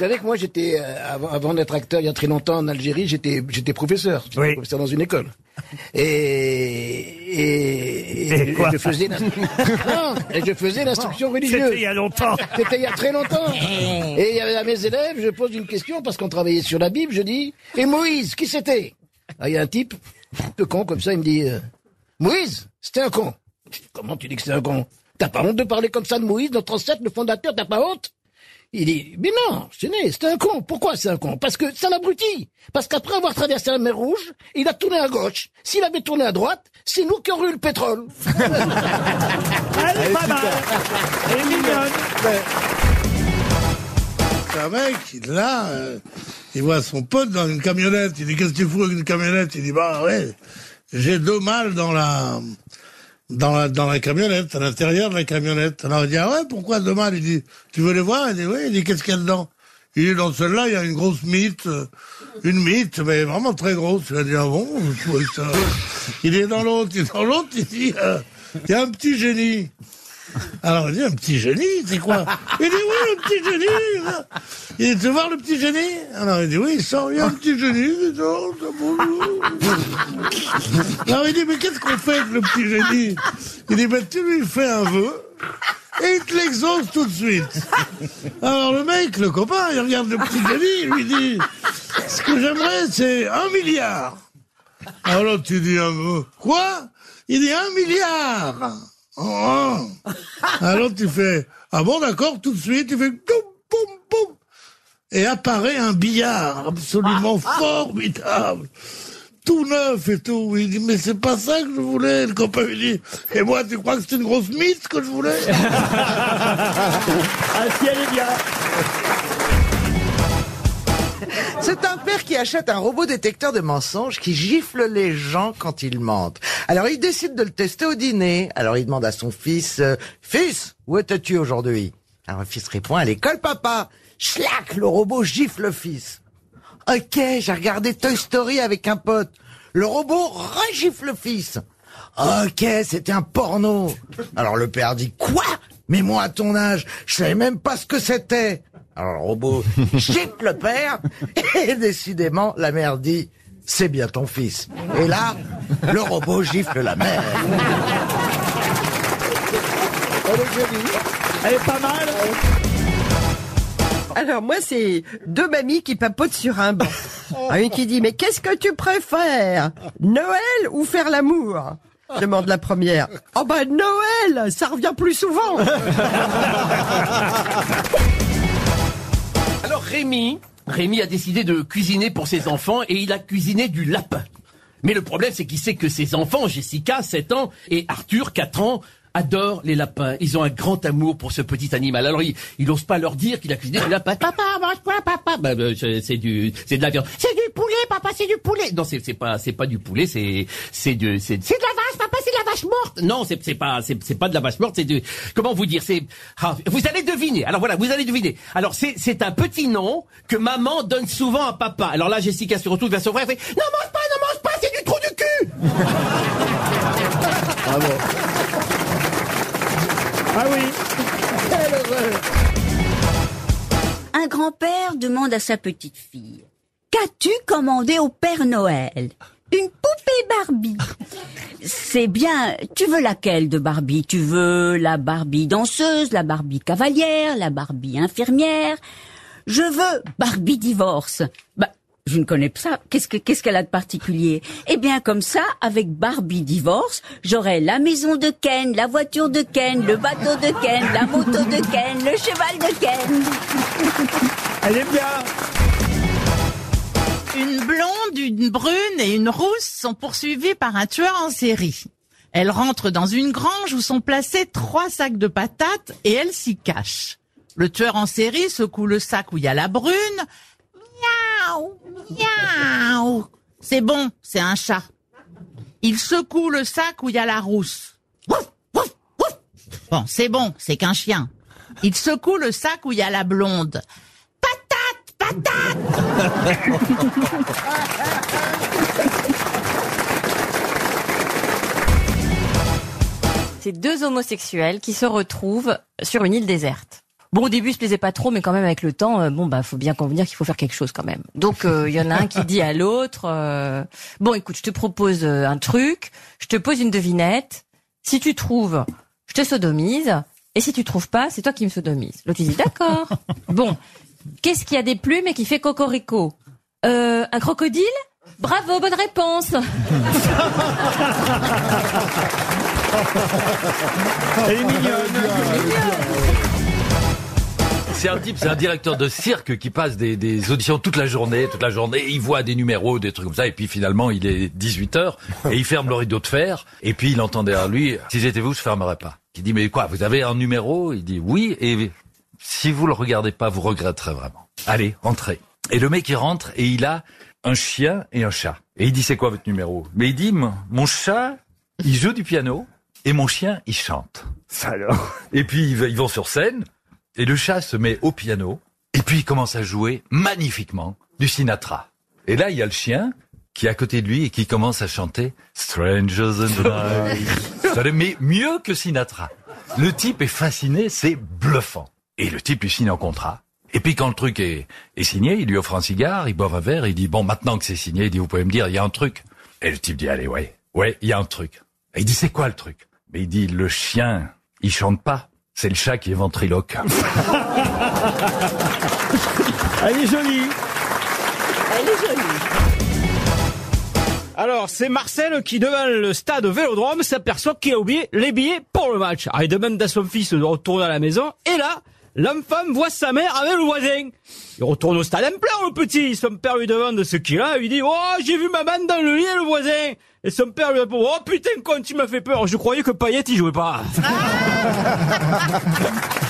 savez que moi, j'étais, euh, avant, avant d'être acteur il y a très longtemps en Algérie, j'étais, j'étais professeur. J'étais Oui. professeur dans une école. Et, et, Et je faisais l'instru- Non, et je faisais l'instruction religieuse. C'était il y a longtemps. C'était il y a très longtemps. Et il y avait à mes élèves, je pose une question parce qu'on travaillait sur la Bible, je dis, et Moïse, qui c'était? Ah, Il y a un type, de con comme ça, il me dit, euh, Moïse, c'était un con. Comment tu dis que c'est un con? T'as pas honte de parler comme ça de Moïse, notre ancêtre, le fondateur, t'as pas honte? Il dit, mais non, c'est un con. Pourquoi c'est un con? Parce que c'est un abruti. Parce qu'après avoir traversé la mer Rouge, il a tourné à gauche. S'il avait tourné à droite, c'est nous qui aurions eu le pétrole. Elle est pas mal. Elle est mignonne. C'est un mec, il est là, euh, il voit son pote dans une camionnette. Il dit Qu'est-ce que tu fous avec une camionnette? Il dit Bah ouais, j'ai deux mâles dans la, dans la, dans la camionnette, à l'intérieur de la camionnette. Alors il dit Ah ouais, pourquoi mâles Il dit Tu veux les voir? Il dit Oui, il dit Qu'est-ce qu'il y a dedans? Il dit Dans celle-là, il y a une grosse mythe, euh, une mythe, mais vraiment très grosse. Il a dit Ah bon. Il est dans l'autre, il est dans l'autre, il dit euh, Il y a un petit génie. Alors il dit un petit génie, c'est quoi Il dit oui, un petit génie. Il dit tu veux voir le petit génie Alors il dit oui, il sort, il y a un petit génie, il sort, ça, bonjour. Alors il dit mais qu'est-ce qu'on fait avec le petit génie Il dit ben tu lui fais un vœu et il te l'exauce tout de suite. Alors le mec, le copain, il regarde le petit génie, il lui dit ce que j'aimerais c'est un milliard. Alors tu dis un vœu. Quoi Il dit un milliard. Oh. Alors tu fais, ah bon d'accord, tout de suite, tu fais, boum, boum, boum. Et apparaît un billard absolument formidable. Tout neuf et tout. Il dit, mais c'est pas ça que je voulais. Le copain lui dit, et moi, tu crois que c'est une grosse mythe que je voulais? Ah, si elle est bien. C'est un père qui achète un robot détecteur de mensonges qui gifle les gens quand ils mentent. Alors il décide de le tester au dîner. Alors il demande à son fils, euh, Fils, où étais-tu aujourd'hui? Alors le fils répond, à l'école papa. Schlac, le robot gifle le fils. Ok, j'ai regardé Toy Story avec un pote. Le robot regifle le fils. Ok, c'était un porno. Alors le père dit, quoi? Mais moi à ton âge, je savais même pas ce que c'était. Alors le robot gifle le père, et décidément, la mère dit, c'est bien ton fils. Et là, le robot gifle la mère. Elle est pas mal. Alors moi, c'est deux mamies qui papotent sur un banc. Une qui dit, mais qu'est-ce que tu préfères Noël ou faire l'amour demande la première. Oh bah Noël, ça revient plus souvent. Rémi, Rémi a décidé de cuisiner pour ses enfants et il a cuisiné du lapin. Mais le problème, c'est qu'il sait que ses enfants, Jessica, 7 ans, et Arthur, 4 ans, adorent les lapins. Ils ont un grand amour pour ce petit animal. Alors, il, n'ose pas leur dire qu'il a cuisiné du lapin. Papa, mange papa? Bah, bah, c'est c'est de la viande. C'est poulet, papa, c'est du poulet. Non, c'est, pas, c'est pas du poulet, c'est, c'est du, c'est, c'est de la vache, papa, c'est de la vache morte. Non, c'est, c'est pas, c'est, c'est pas de la vache morte, c'est du, comment vous dire, c'est, ah, vous allez deviner. Alors voilà, vous allez deviner. Alors, c'est, c'est un petit nom que maman donne souvent à papa. Alors là, Jessica se retourne vers son frère et fait, non, mange pas, non, mange pas, c'est du trou du cul! Ah oui. Un grand-père demande à sa petite fille Qu'as-tu commandé au Père Noël? Une poupée Barbie. C'est bien. Tu veux laquelle de Barbie? Tu veux la Barbie danseuse, la Barbie cavalière, la Barbie infirmière? Je veux Barbie divorce. Bah, je ne connais pas ça. Qu'est-ce que qu'est-ce qu'elle a de particulier? Eh bien, comme ça, avec Barbie divorce, j'aurai la maison de Ken, la voiture de Ken, le bateau de Ken, la moto de Ken, le cheval de Ken. Elle est bien. Une blonde, une brune et une rousse sont poursuivies par un tueur en série. Elles rentrent dans une grange où sont placés trois sacs de patates et elles s'y cachent. Le tueur en série secoue le sac où il y a la brune. Miaou, miaou. C'est bon, c'est un chat. Il secoue le sac où il y a la rousse. Wouf, wouf, wouf. Bon, c'est bon, c'est qu'un chien. Il secoue le sac où il y a la blonde. C'est deux homosexuels qui se retrouvent sur une île déserte. Bon, au début, se plaisait pas trop, mais quand même, avec le temps, euh, bon, bah, faut bien convenir qu'il faut faire quelque chose quand même. Donc, euh, il y en a un qui dit à l'autre, euh, bon, écoute, je te propose un truc, je te pose une devinette. Si tu trouves, je te sodomise. Et si tu trouves pas, c'est toi qui me sodomise. L'autre, dit, d'accord. Bon, qu'est-ce qui a des plumes et qui fait cocorico euh, Un crocodile Bravo, bonne réponse. Elle est mignonne. C'est un type, c'est un directeur de cirque qui passe des, des auditions toute la journée, toute la journée. Il voit des numéros, des trucs comme ça, et puis finalement il est 18 h et il ferme le rideau de fer. Et puis il entend derrière lui "Si j'étais vous, je fermerais pas." Il dit "Mais quoi Vous avez un numéro? Il dit "Oui." Et si vous le regardez pas, vous regretterez vraiment. Allez, entrez. Et le mec il rentre et il a un chien et un chat. Et il dit "C'est quoi votre numéro? Mais il dit "Mon chat, il joue du piano et mon chien, il chante." Alors. Et puis ils ils vont sur scène et le chat se met au piano et puis il commence à jouer magnifiquement du Sinatra. Et là, il y a le chien qui est à côté de lui et qui commence à chanter Strangers in the Night. Ça le met mieux que Sinatra. Le type est fasciné, c'est bluffant. Et le type lui signe un contrat. Et puis quand le truc est, est signé, il lui offre un cigare, il boit un verre, il dit bon maintenant que c'est signé, il dit vous pouvez me dire il y a un truc. Et le type dit allez ouais ouais il y a un truc. Et il dit c'est quoi le truc? Mais il dit le chien il chante pas, c'est le chat qui est ventriloque. Elle est jolie. Elle est jolie. Alors, c'est Marcel qui, devant le stade Vélodrome, s'aperçoit qu'il a oublié les billets pour le match. Alors, il demande à son fils de retourner à la maison, et là, l'enfant voit sa mère avec le voisin. Il retourne au stade en pleure, le petit. Son père lui demande ce qu'il a, il dit, oh, j'ai vu maman dans le lit le voisin. Et son père lui répond, oh putain, con, tu m'as fait peur, je croyais que Payet, il jouait pas.